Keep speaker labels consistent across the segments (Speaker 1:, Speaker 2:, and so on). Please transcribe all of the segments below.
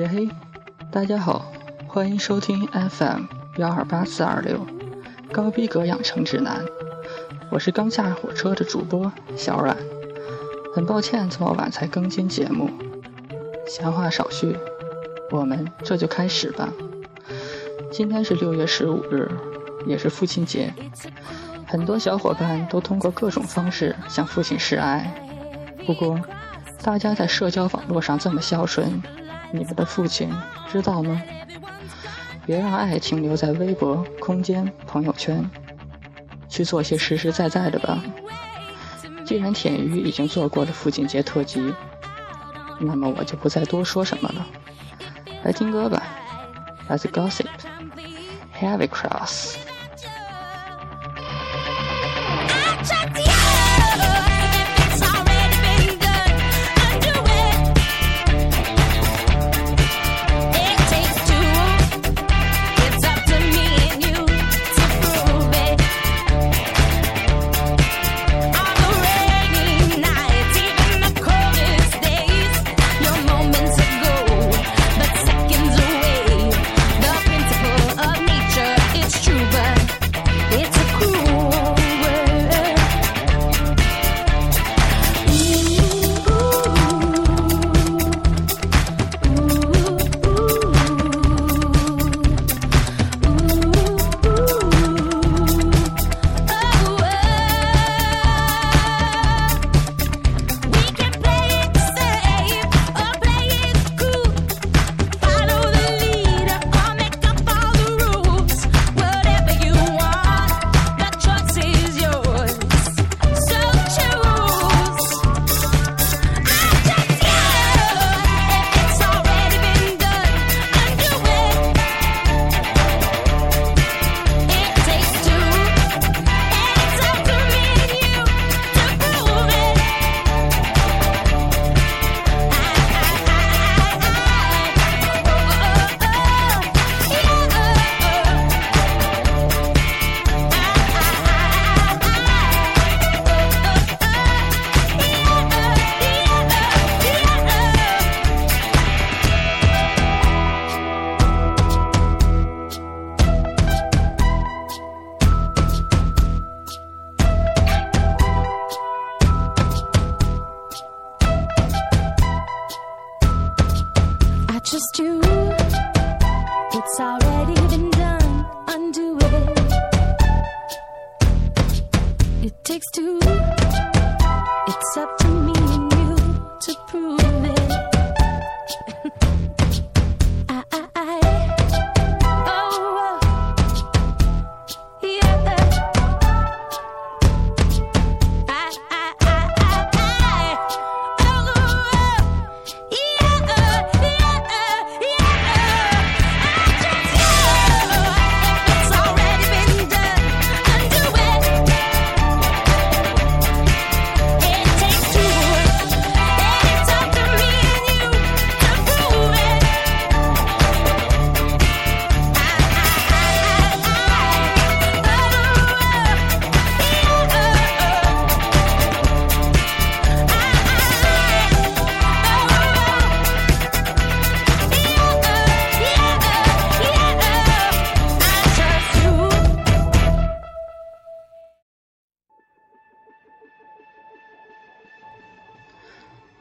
Speaker 1: 耶嘿，大家好，欢迎收听 FM 幺二八四二六高逼格养成指南。我是刚下火车的主播小阮，很抱歉这么晚才更新节目。闲话少叙，我们这就开始吧。今天是六月十五日，也是父亲节，很多小伙伴都通过各种方式向父亲示爱。不过，大家在社交网络上这么孝顺，你们的父亲知道吗？别让爱停留在微博、空间、朋友圈，去做些实实在在的吧。既然舔鱼已经做过了父亲节特辑，那么我就不再多说什么了。来听歌吧，Let's gossip，Heavy Cross。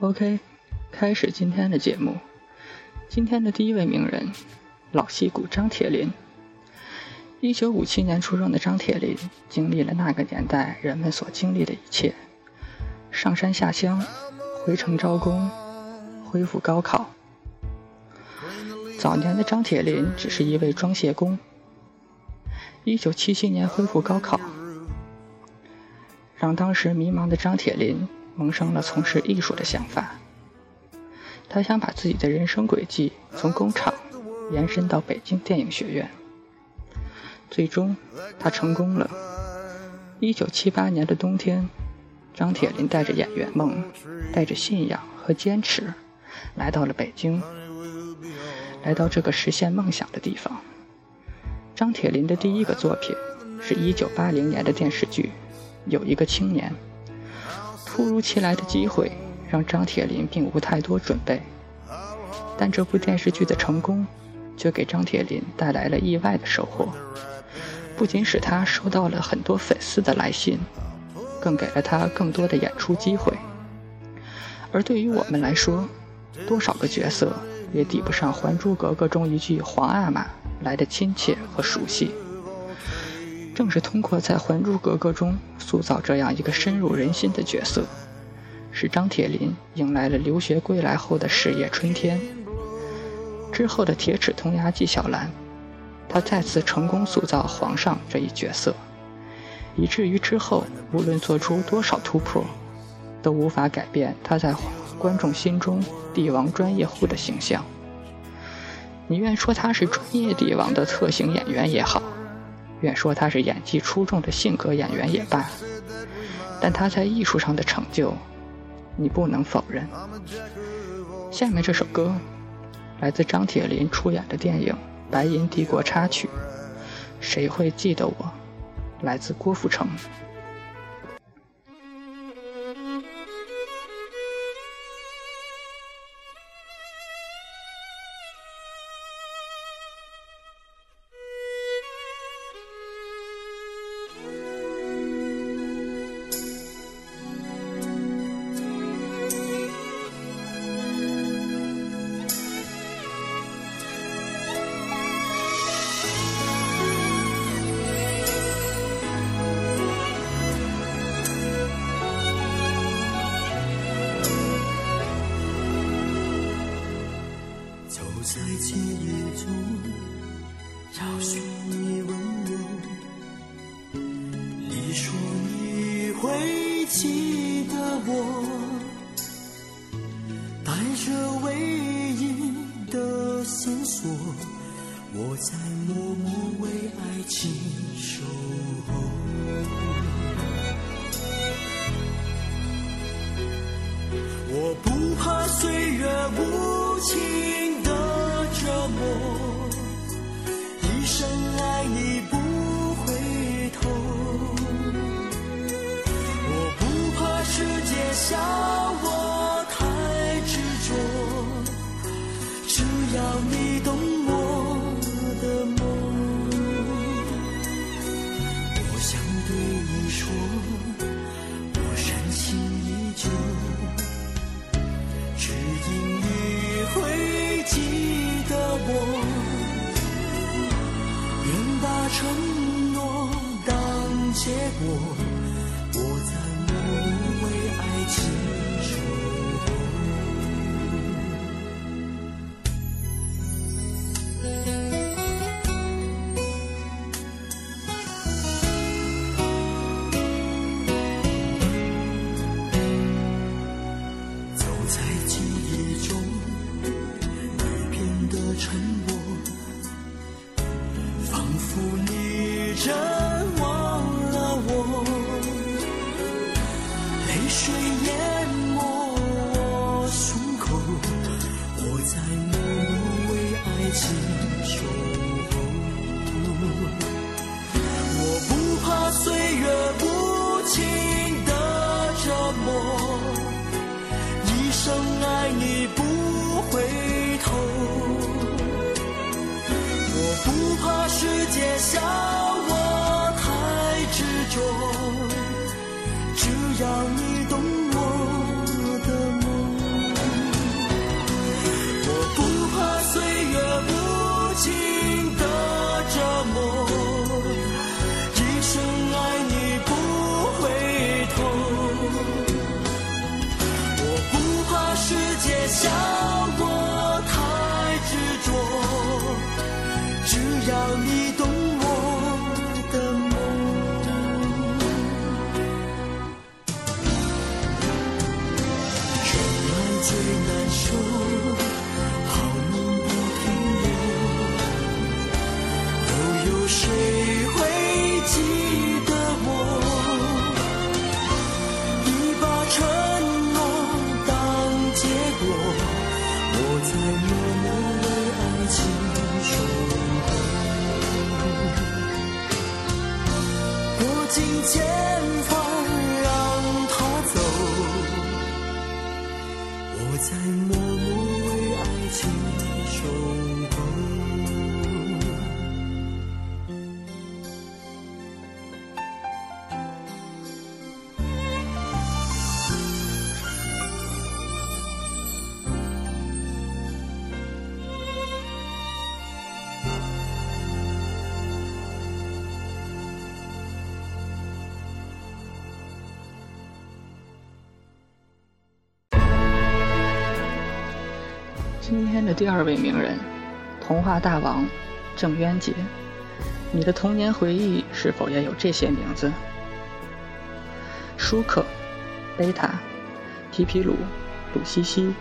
Speaker 1: OK，开始今天的节目。今天的第一位名人，老戏骨张铁林。一九五七年出生的张铁林，经历了那个年代人们所经历的一切：上山下乡，回城招工，恢复高考。早年的张铁林只是一位装卸工。一九七七年恢复高考，让当时迷茫的张铁林。萌生了从事艺术的想法，他想把自己的人生轨迹从工厂延伸到北京电影学院。最终，他成功了。一九七八年的冬天，张铁林带着演员梦，带着信仰和坚持，来到了北京，来到这个实现梦想的地方。张铁林的第一个作品是一九八零年的电视剧《有一个青年》。突如其来的机会让张铁林并无太多准备，
Speaker 2: 但这部电视剧的成功，却给张铁林带来了意外的收获，不仅使他收到了很多粉丝的来信，更给了他更多的演出机会。而对于我们来说，多少个角色也抵不上《还珠格格》中一句“皇阿玛”来的亲切和熟悉。正是通过在《还珠格格》中塑造这样一个深入人心的角色，使张铁林迎来了留学归来后的事业春天。之后的《铁齿铜牙纪晓岚》，他再次成功塑造皇上这一角色，以至于之后无论做出多少突破，都无法改变他在观众心中帝王专业户的形象。你愿说他是专业帝王的特型演员也好。愿说他是演技出众的性格演员也罢，但他在艺术上的成就，你不能否认。下面这首歌，来自张铁林出演的电影《白银帝国》插曲，《谁会记得我》，来自郭富城。
Speaker 3: 在默默为爱情中只要你
Speaker 2: 今天的第二位名人童话大王郑渊洁。你的童年回忆是否也有这些名字？舒克贝塔皮皮鲁鲁西西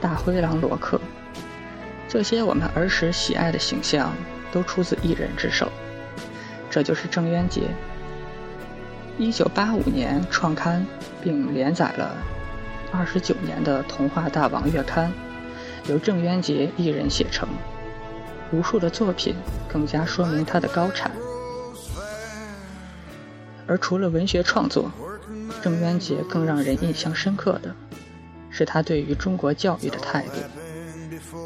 Speaker 2: 大灰狼罗克。这些我们儿时喜爱的形象都出自一人之手。这就是郑渊洁。一九八五年创刊并连载了二十九年的童话大王月刊。由郑渊洁一人写成。无数的作品更加说明他的高产。而除了文学创作郑渊洁更让人印象深刻的是他对于中国教育的态度。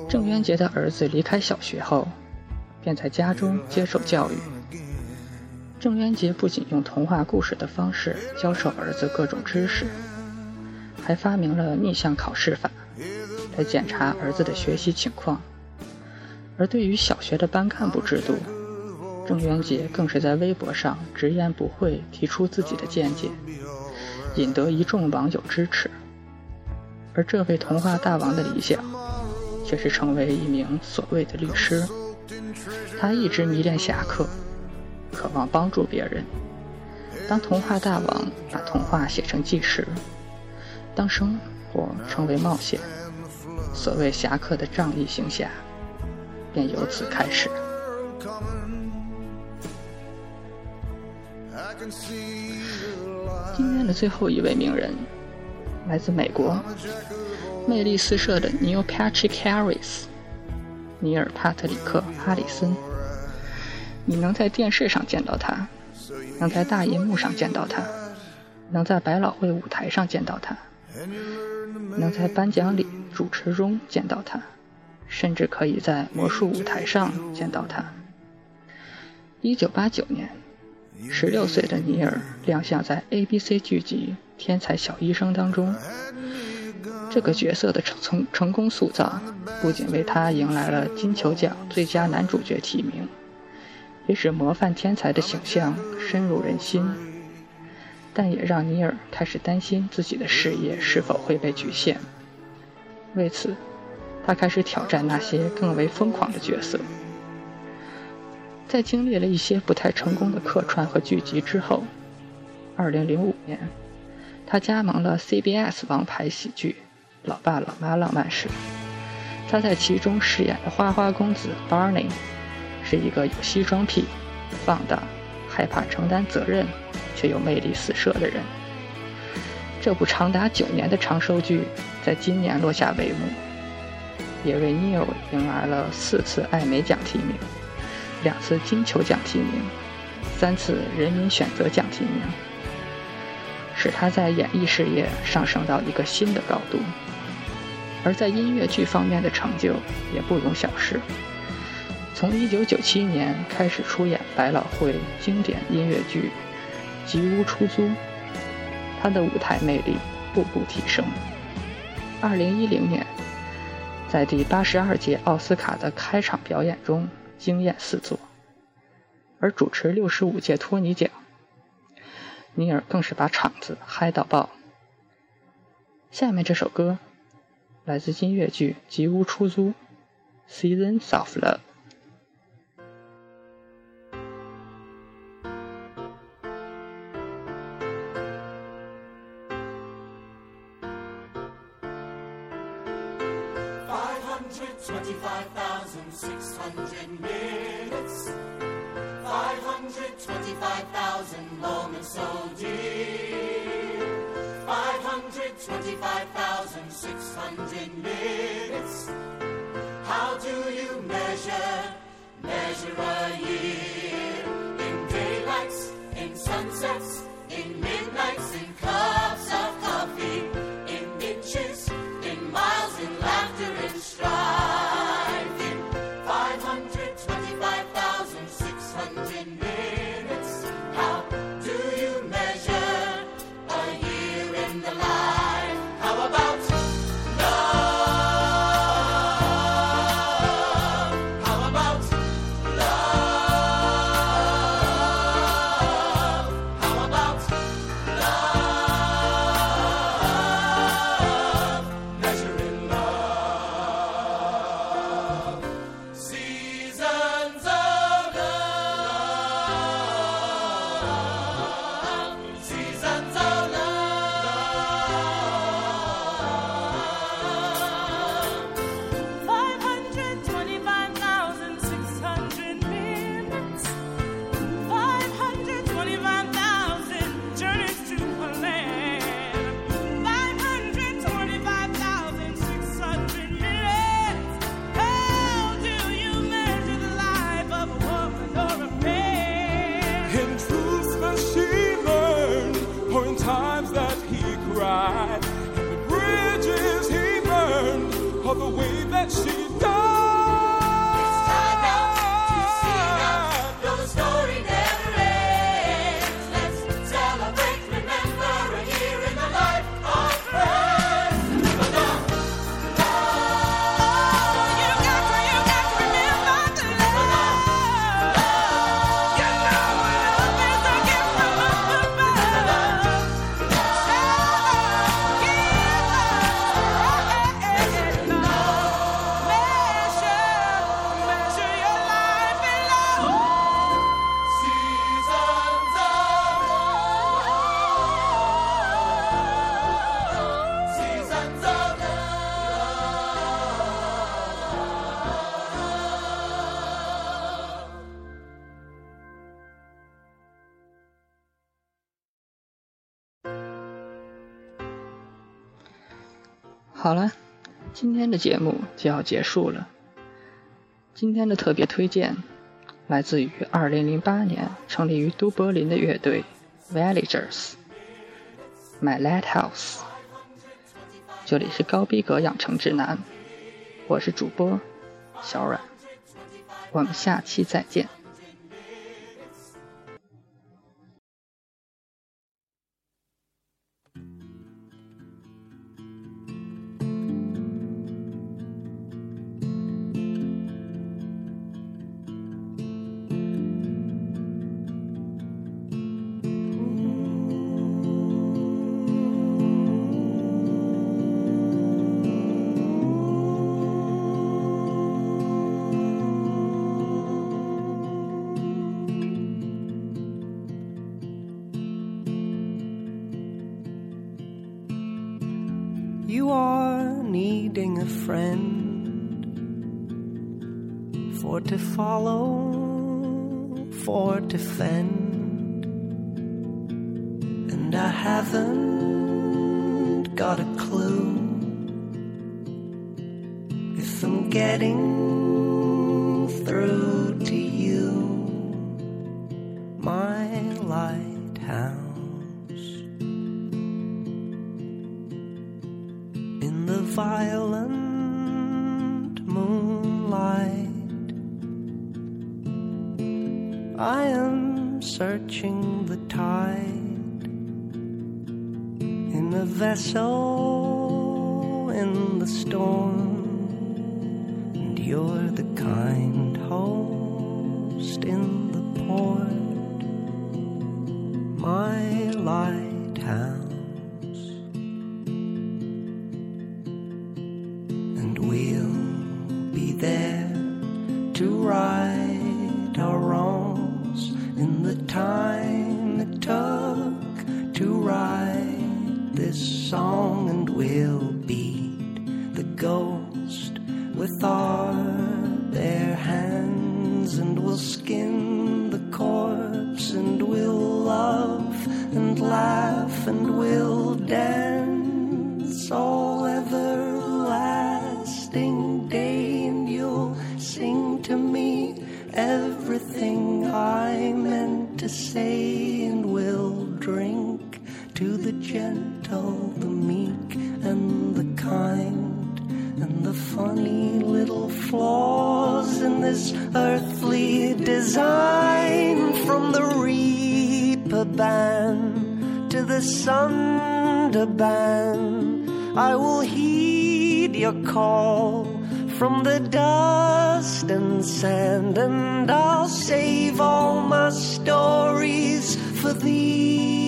Speaker 2: 郑渊洁的儿子离开小学后便在家中接受教育。郑渊洁不仅用童话故事的方式教授儿子各种知识还发明了逆向考试法来检查儿子的学习情况。而对于小学的班干部制度郑渊洁更是在微博上直言不讳提出自己的见解引得一众网友支持。而这位童话大王的理想却是成为一名所谓的律师。他一直迷恋侠客渴望帮助别人。当童话大王把童话写成纪实当生活成为冒险所谓侠客的仗义行侠，便由此开始。今天的最后一位名人来自美国，魅力四射的 Neo Patrick Harris、尼尔帕特里克·哈里森。你能在电视上见到他，能在大银幕上见到他，能在百老汇舞台上见到他，能在颁奖礼。主持中见到他甚至可以在魔术舞台上见到他。一九八九年十六岁的尼尔亮相在 abc 剧集天才小医生当中。这个角色的成成成功塑造不仅为他迎来了金球奖最佳男主角提名也使模范天才的形象深入人心。但也让尼尔开始担心自己的事业是否会被局限。为此，他开始挑战那些更为疯狂的角色。在经历了一些不太成功的客串和剧集之后，2005年他加盟了 CBS 王牌喜剧老爸老妈浪漫史。他在其中饰演的花花公子 Barney 是一个有西装癖、放荡、害怕承担责任却又魅力四射的人。这部长达九年的长寿剧在今年落下帷幕，也为 Neil 迎来了四次艾美奖提名，两次金球奖提名，三次人民选择奖提名，使他在演艺事业上升到一个新的高度。而在音乐剧方面的成就也不容小视。从1997年开始出演百老汇经典音乐剧《吉屋出租》。他的舞台魅力步步提升。二零一零年，在第八十二届奥斯卡的开场表演中惊艳四座，而主持六十五届托尼奖，尼尔更是把场子嗨到爆。下面这首歌来自音乐剧《吉屋出租》，Seasons of Love。
Speaker 3: Twenty-five thousand six hundred minutes. How do you measure, measure a year? In daylights, in sunsets, in midnights, in clouds.
Speaker 2: 好了，今天的节目就要结束了。今天的特别推荐来自于2008年成立于都柏林的乐队 Villagers，《My Lighthouse》。这里是高逼格养成指南，我是主播小阮，我们下期再见。
Speaker 4: For to follow, for to fend. And I haven't got a clue if I'm getting searching the tide in the vessel in the storm, say, and we'll drink to the gentle, the meek, and the kind, and the funny little flaws in this earthly design from the reaper band to the sunderban. I will heed your call from the dust and sand, and I'll save all my stories for thee.